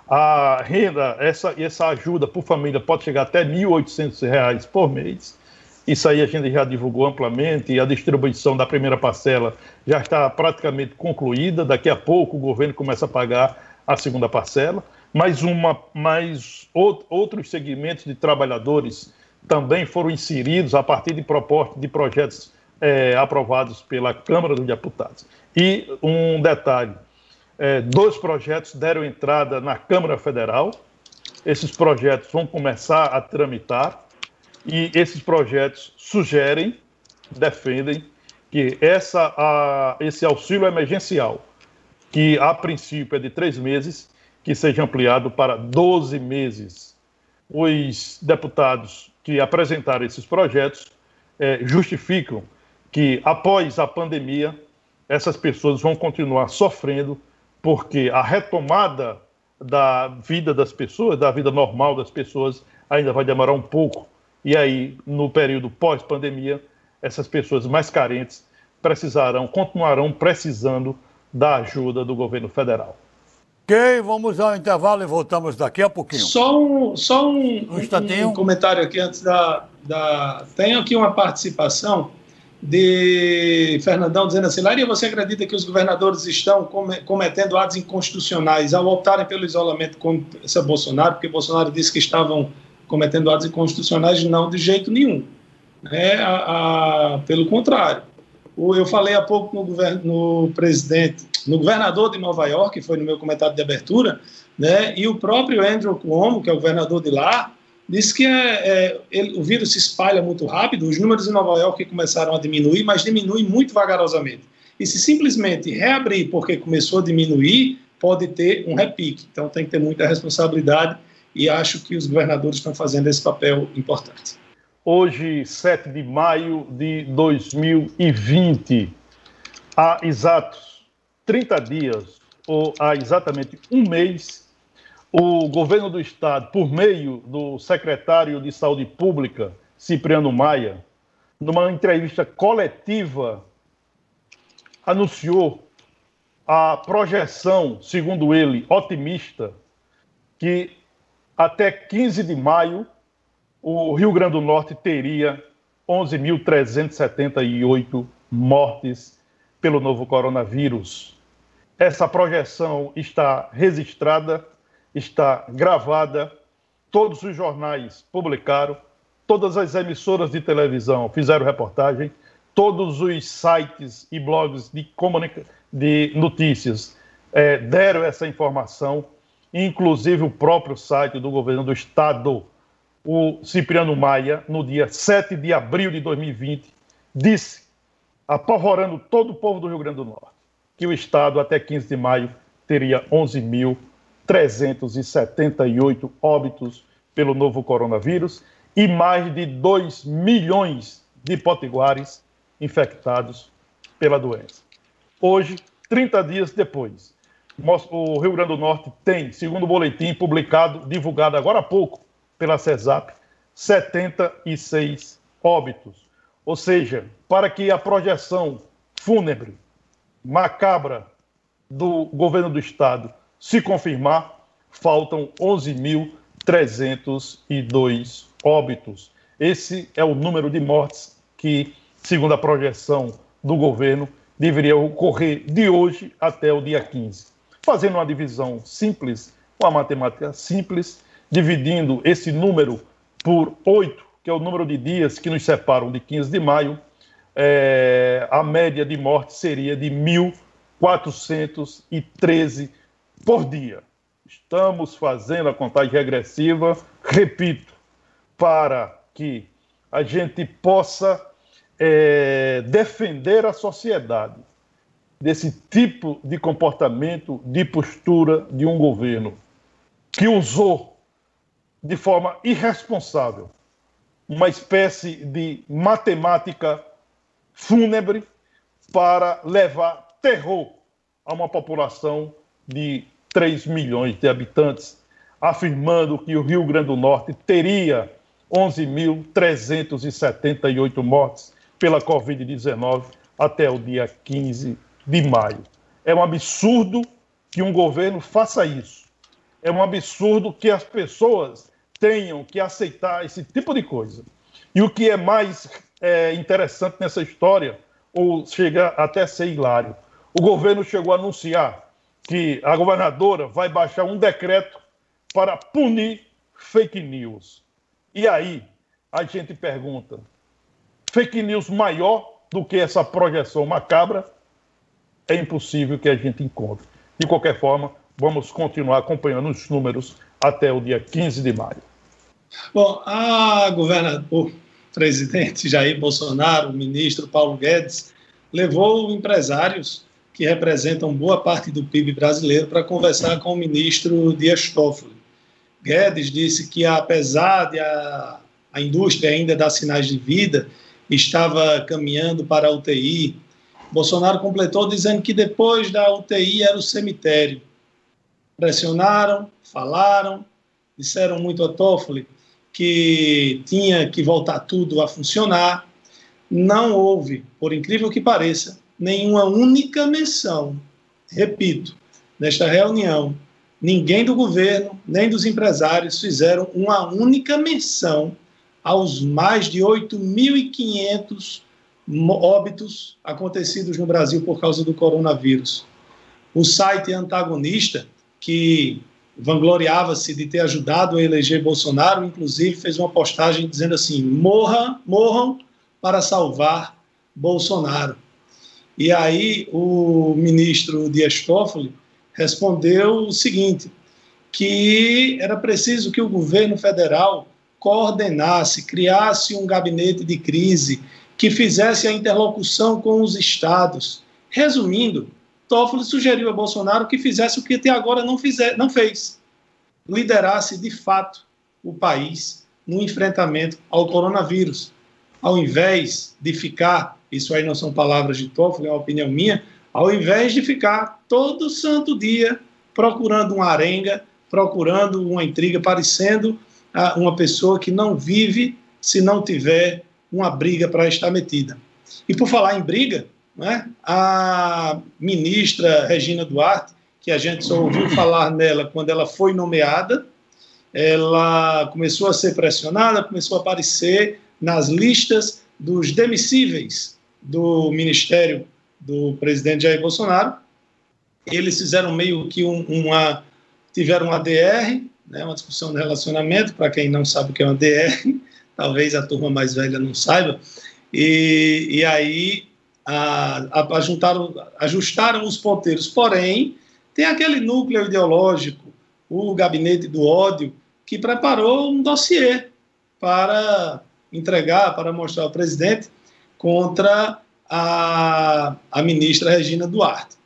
a renda, essa, essa ajuda por família pode chegar até R$ 1.800 por mês. Isso aí a gente já divulgou amplamente a distribuição da primeira parcela já está praticamente concluída. Daqui a pouco o governo começa a pagar a segunda parcela. Mais, uma, mais outros segmentos de trabalhadores também foram inseridos a partir de propostas de projetos é, aprovados pela Câmara dos Deputados. E um detalhe: é, dois projetos deram entrada na Câmara Federal. Esses projetos vão começar a tramitar e esses projetos sugerem, defendem que essa, a, esse auxílio emergencial, que a princípio é de três meses, que seja ampliado para 12 meses. Os deputados que apresentaram esses projetos é, justificam que após a pandemia essas pessoas vão continuar sofrendo porque a retomada da vida das pessoas, da vida normal das pessoas, ainda vai demorar um pouco. E aí, no período pós-pandemia, essas pessoas mais carentes precisarão, continuarão precisando da ajuda do governo federal. Ok, vamos ao intervalo e voltamos daqui a pouquinho. Só um, só um, um, um comentário aqui antes da, da. Tem aqui uma participação de Fernandão dizendo assim, Laria, você acredita que os governadores estão cometendo atos inconstitucionais ao optarem pelo isolamento contra Bolsonaro, porque Bolsonaro disse que estavam cometendo atos inconstitucionais? Não, de jeito nenhum. É, a, a, pelo contrário. O, eu falei há pouco no, govern, no presidente, no governador de Nova York, que foi no meu comentário de abertura, né, e o próprio Andrew Cuomo, que é o governador de lá, Diz que é, é, ele, o vírus se espalha muito rápido, os números em Nova York começaram a diminuir, mas diminuem muito vagarosamente. E se simplesmente reabrir porque começou a diminuir, pode ter um repique. Então tem que ter muita responsabilidade e acho que os governadores estão fazendo esse papel importante. Hoje, 7 de maio de 2020, há exatos 30 dias, ou há exatamente um mês, o governo do estado, por meio do secretário de Saúde Pública, Cipriano Maia, numa entrevista coletiva, anunciou a projeção, segundo ele, otimista, que até 15 de maio o Rio Grande do Norte teria 11.378 mortes pelo novo coronavírus. Essa projeção está registrada, está gravada, todos os jornais publicaram, todas as emissoras de televisão fizeram reportagem, todos os sites e blogs de, comunica de notícias é, deram essa informação, inclusive o próprio site do governo do estado, o Cipriano Maia, no dia 7 de abril de 2020, disse, apavorando todo o povo do Rio Grande do Norte, que o estado até 15 de maio teria 11.378 óbitos pelo novo coronavírus e mais de 2 milhões de potiguares infectados pela doença. Hoje, 30 dias depois, o Rio Grande do Norte tem, segundo o boletim publicado, divulgado agora há pouco pela CESAP, 76 óbitos. Ou seja, para que a projeção fúnebre, macabra do governo do estado se confirmar, faltam 11.302 óbitos. Esse é o número de mortes que segundo a projeção do governo, deveria ocorrer de hoje até o dia 15. Fazendo uma divisão simples, uma matemática simples, dividindo esse número por 8, que é o número de dias que nos separam de 15 de maio, é, a média de mortes seria de 1.413 por dia. Estamos fazendo a contagem regressiva, repito, para que a gente possa é, defender a sociedade desse tipo de comportamento, de postura de um governo que usou de forma irresponsável uma espécie de matemática fúnebre para levar terror a uma população de 3 milhões de habitantes, afirmando que o Rio Grande do Norte teria 11.378 mortes pela Covid-19 até o dia 15 de maio. É um absurdo que um governo faça isso. É um absurdo que as pessoas tenham que aceitar esse tipo de coisa. E o que é mais é, interessante nessa história, ou chega até ser hilário, o governo chegou a anunciar que a governadora vai baixar um decreto para punir fake news. E aí a gente pergunta: fake news maior do que essa projeção macabra, é impossível que a gente encontre. De qualquer forma, vamos continuar acompanhando os números até o dia 15 de maio. Bom, a governador, presidente Jair Bolsonaro, o ministro Paulo Guedes, levou empresários que representam boa parte do PIB brasileiro para conversar com o ministro Dias Toffoli. Guedes disse que, apesar de a, a indústria ainda dar sinais de vida, estava caminhando para a UTI. Bolsonaro completou dizendo que depois da UTI era o cemitério. Pressionaram, falaram, disseram muito a Toffoli que tinha que voltar tudo a funcionar. Não houve, por incrível que pareça, nenhuma única menção, repito, nesta reunião, ninguém do governo, nem dos empresários fizeram uma única menção aos mais de 8.500 óbitos acontecidos no Brasil por causa do coronavírus. O site antagonista, que vangloriava-se de ter ajudado a eleger Bolsonaro, inclusive fez uma postagem dizendo assim: morra, morram para salvar Bolsonaro. E aí o ministro Dias Toffoli respondeu o seguinte: que era preciso que o governo federal coordenasse, criasse um gabinete de crise que fizesse a interlocução com os estados. Resumindo, Toffoli sugeriu a Bolsonaro que fizesse o que até agora não, fizer, não fez, liderasse de fato o país no enfrentamento ao coronavírus. Ao invés de ficar, isso aí não são palavras de Toffoli, é uma opinião minha, ao invés de ficar todo santo dia procurando uma arenga, procurando uma intriga, parecendo uma pessoa que não vive se não tiver uma briga para estar metida. E por falar em briga, né, a ministra Regina Duarte, que a gente só ouviu falar nela quando ela foi nomeada, ela começou a ser pressionada, começou a aparecer nas listas dos demissíveis do ministério do presidente Jair Bolsonaro. Eles fizeram meio que um, uma. tiveram uma DR, né, uma discussão de relacionamento, para quem não sabe o que é uma DR, talvez a turma mais velha não saiba, e, e aí a, a, ajuntaram, ajustaram os ponteiros. Porém, tem aquele núcleo ideológico, o gabinete do ódio, que preparou um dossiê para entregar, para mostrar ao presidente contra a, a ministra Regina Duarte.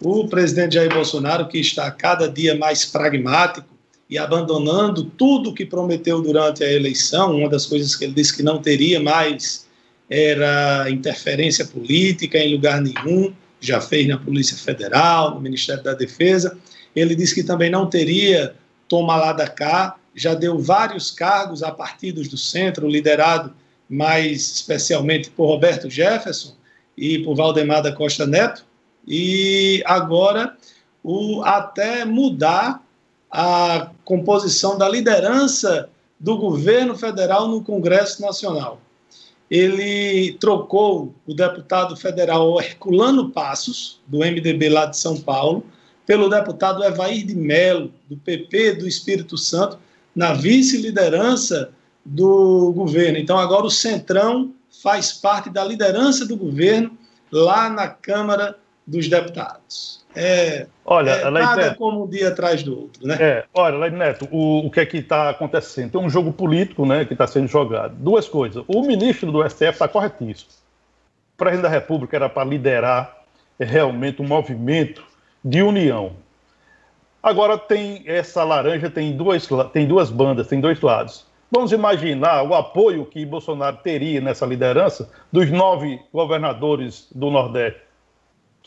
O presidente Jair Bolsonaro, que está cada dia mais pragmático e abandonando tudo que prometeu durante a eleição, uma das coisas que ele disse que não teria mais era interferência política em lugar nenhum, já fez na Polícia Federal, no Ministério da Defesa. Ele disse que também não teria toma lá da cá, já deu vários cargos a partidos do centro, liderado mais especialmente por Roberto Jefferson e por Valdemar da Costa Neto, e agora o, até mudar a composição da liderança do governo federal no Congresso Nacional. Ele trocou o deputado federal Herculano Passos, do MDB lá de São Paulo, pelo deputado Evair de Mello, do PP do Espírito Santo, na vice-liderança do governo. Então, agora o Centrão faz parte da liderança do governo lá na Câmara dos Deputados. É, olha, é nada Neto, como um dia atrás do outro, né? É, olha, Leite Neto, o, o que é que está acontecendo? Tem um jogo político né, que está sendo jogado. Duas coisas. O ministro do STF está corretíssimo. O presidente da República era para liderar realmente um movimento de união. Agora tem essa laranja, tem duas, tem duas bandas, tem dois lados. Vamos imaginar o apoio que Bolsonaro teria nessa liderança dos nove governadores do Nordeste,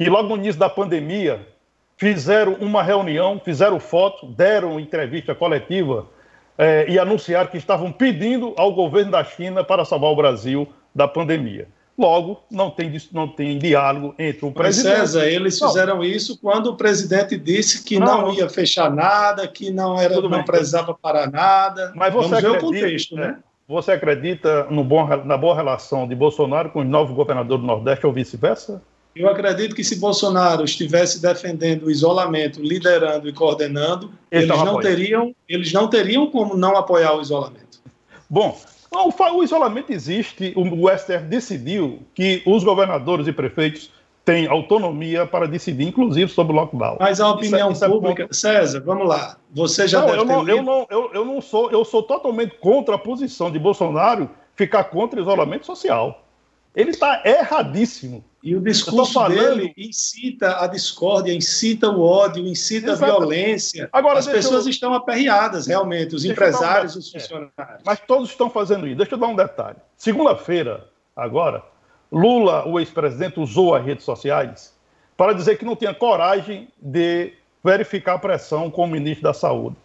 que logo no início da pandemia fizeram uma reunião, fizeram foto, deram entrevista coletiva eh, e anunciaram que estavam pedindo ao governo da China para salvar o Brasil da pandemia. Logo, não tem, não tem diálogo entre o presidente. Mas César, eles fizeram não. isso quando o presidente disse que não, não ia fechar nada, que não era, não bem. precisava parar nada. Mas você Vamos acredita, ver o contexto, né? Você acredita no bom, na boa relação de Bolsonaro com os novos governadores do Nordeste ou vice-versa? Eu acredito que se Bolsonaro estivesse defendendo o isolamento, liderando e coordenando, eles não, teriam, eles não teriam como não apoiar o isolamento. Bom, o isolamento existe, o STF decidiu que os governadores e prefeitos têm autonomia para decidir, inclusive, sobre o lockdown. Mas a opinião isso é, isso pública. É César, vamos lá. Você já não, deve eu não, eu não, eu, eu não sou, eu sou totalmente contra a posição de Bolsonaro ficar contra o isolamento social. Ele está erradíssimo. E o discurso falando... dele incita a discórdia, incita o ódio, incita Exato. a violência. Agora, As pessoas eu... estão aperreadas, realmente, os deixa empresários, um... os funcionários. É. Mas todos estão fazendo isso. Deixa eu dar um detalhe. Segunda-feira, agora, Lula, o ex-presidente, usou as redes sociais para dizer que não tinha coragem de verificar a pressão com o ministro da Saúde.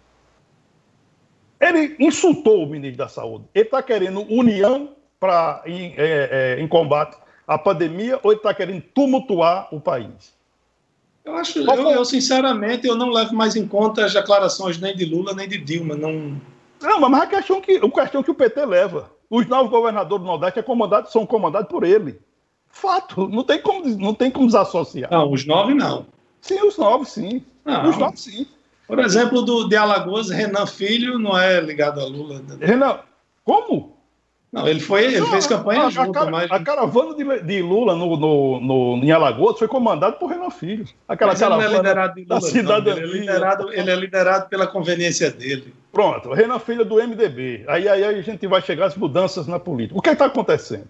Ele insultou o ministro da Saúde. Ele está querendo união pra, em, é, é, em combate a pandemia ou ele está querendo tumultuar o país? Eu acho, eu, eu, sinceramente, eu não levo mais em conta as declarações nem de Lula nem de Dilma. Não, não mas a questão que, a questão que o PT leva. Os novos governadores do Nordeste é comandado, são comandados por ele. Fato, não tem como, não tem como desassociar. Não, os nove não. Sim, os nove, sim. Não. Os nove, sim. Por exemplo, do, de Alagoas, Renan Filho não é ligado a Lula. Renan, como? Não, ele foi, ele fez campanha a, junto, a, mas... a caravana de, de Lula no, no, no, em Alagoas foi comandada por Renan Filho. Aquela mas caravana ele é liderado de Lula, cidadania. Não, ele, é liderado, ele é liderado pela conveniência dele. Pronto, Renan Filho é do MDB. Aí, aí a gente vai chegar às mudanças na política. O que é está acontecendo?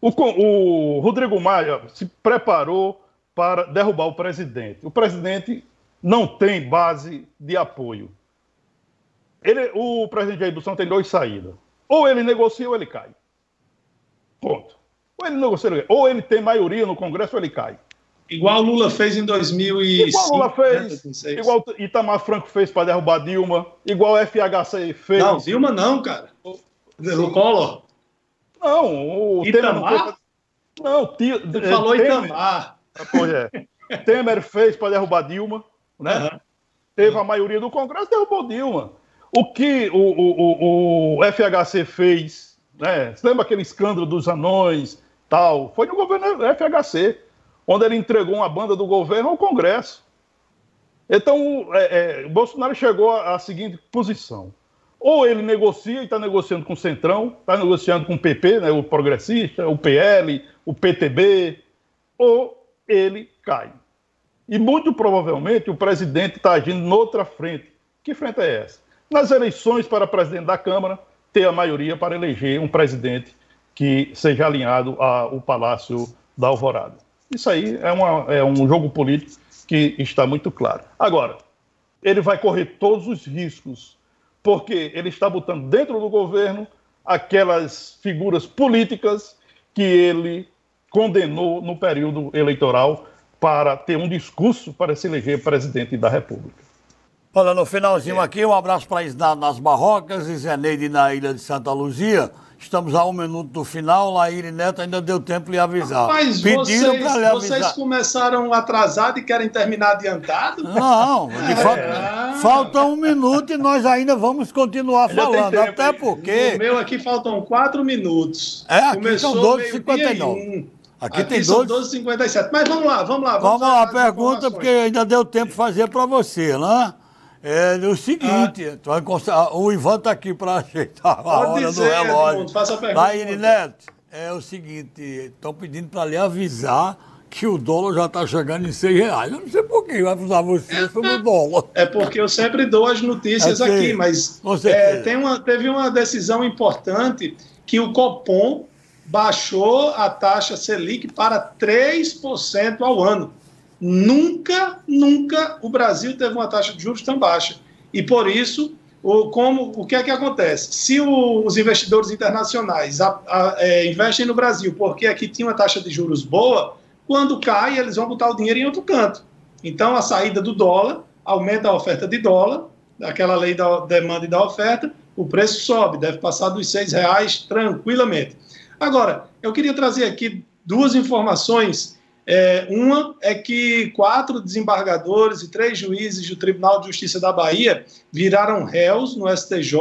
O, o Rodrigo Maia se preparou para derrubar o presidente. O presidente não tem base de apoio. Ele, o presidente Jair Bolsonaro tem duas saídas ou ele negocia ou ele cai. Ponto. Ou ele negocia, ou ele tem maioria no Congresso ou ele cai. Igual Lula fez em 2005. Igual Lula fez, né, igual Itamar Franco fez para derrubar Dilma, igual FHC fez. Não, Dilma não, cara. O Collor. Não, o Itamar? Não, tia, Você falou Temer, Itamar. Ah, pois é. Temer fez para derrubar Dilma, né? Uhum. Teve a maioria do Congresso, derrubou Dilma. O que o, o, o, o FHC fez, né? Você lembra aquele escândalo dos anões, tal? Foi no governo FHC, onde ele entregou uma banda do governo ao Congresso. Então, é, é, Bolsonaro chegou à, à seguinte posição. Ou ele negocia e está negociando com o Centrão, está negociando com o PP, né, o Progressista, o PL, o PTB, ou ele cai. E muito provavelmente o presidente está agindo noutra frente. Que frente é essa? Nas eleições para presidente da Câmara, ter a maioria para eleger um presidente que seja alinhado ao Palácio da Alvorada. Isso aí é, uma, é um jogo político que está muito claro. Agora, ele vai correr todos os riscos, porque ele está botando dentro do governo aquelas figuras políticas que ele condenou no período eleitoral para ter um discurso para se eleger presidente da República. Olha, no finalzinho aqui, um abraço para Isna nas Barrocas e Zeneide na Ilha de Santa Luzia. Estamos a um minuto do final, Laíre Neto ainda deu tempo de lhe avisar. Mas Pediram vocês, avisar. vocês começaram atrasado e querem terminar adiantado? Não, é. falta, falta, um minuto e nós ainda vamos continuar ainda falando. Até porque. No meu aqui faltam quatro minutos. É, aqui Começou são 12h59. Aqui, aqui tem 12... 12h57. Mas vamos lá, vamos lá. Vamos, vamos lá, pergunta, porque ainda deu tempo de fazer para você, né? É o seguinte, ah. o Ivan está aqui para ajeitar a Pode hora dizer, do relógio. Edmundo, faça a pergunta. Aí, Neto, é o seguinte, estão pedindo para lhe avisar que o dólar já está chegando em seis reais. Eu não sei por que vai avisar você sobre o dólar. É porque eu sempre dou as notícias é aqui, mas é, tem uma, teve uma decisão importante que o Copom baixou a taxa Selic para 3% ao ano. Nunca, nunca o Brasil teve uma taxa de juros tão baixa. E por isso, o, como, o que é que acontece? Se o, os investidores internacionais a, a, é, investem no Brasil porque aqui tinha uma taxa de juros boa, quando cai, eles vão botar o dinheiro em outro canto. Então, a saída do dólar aumenta a oferta de dólar, aquela lei da demanda e da oferta, o preço sobe, deve passar dos seis reais tranquilamente. Agora, eu queria trazer aqui duas informações é, uma é que quatro desembargadores e três juízes do Tribunal de Justiça da Bahia viraram réus no STJ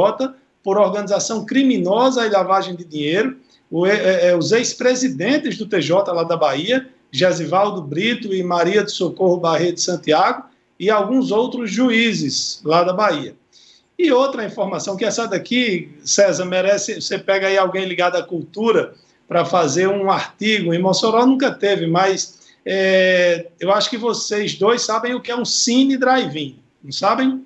por organização criminosa e lavagem de dinheiro. O, é, é, os ex-presidentes do TJ lá da Bahia, Gesivaldo Brito e Maria de Socorro Barreto de Santiago, e alguns outros juízes lá da Bahia. E outra informação, que essa daqui, César, merece. Você pega aí alguém ligado à cultura para fazer um artigo. Em Mossoró nunca teve, mas é, eu acho que vocês dois sabem o que é um cine drive-in, não sabem?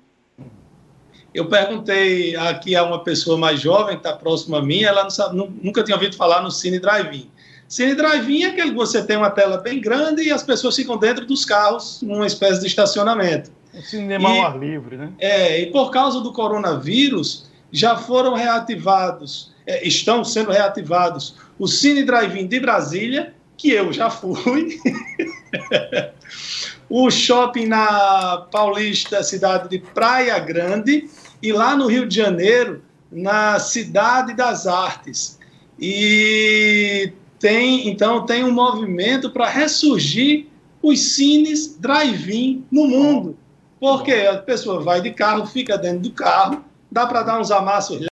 Eu perguntei aqui a uma pessoa mais jovem que está próxima a mim, ela sabe, nunca tinha ouvido falar no cine drive-in. Cine drive-in é aquele que você tem uma tela bem grande e as pessoas ficam dentro dos carros, numa espécie de estacionamento. É cinema ao ar livre, né? É, e por causa do coronavírus, já foram reativados, é, estão sendo reativados o Cine Drive-In de Brasília, que eu já fui, o shopping na Paulista, cidade de Praia Grande, e lá no Rio de Janeiro, na Cidade das Artes. E tem, então, tem um movimento para ressurgir os cines drive-in no mundo. Porque a pessoa vai de carro, fica dentro do carro, dá para dar uns amassos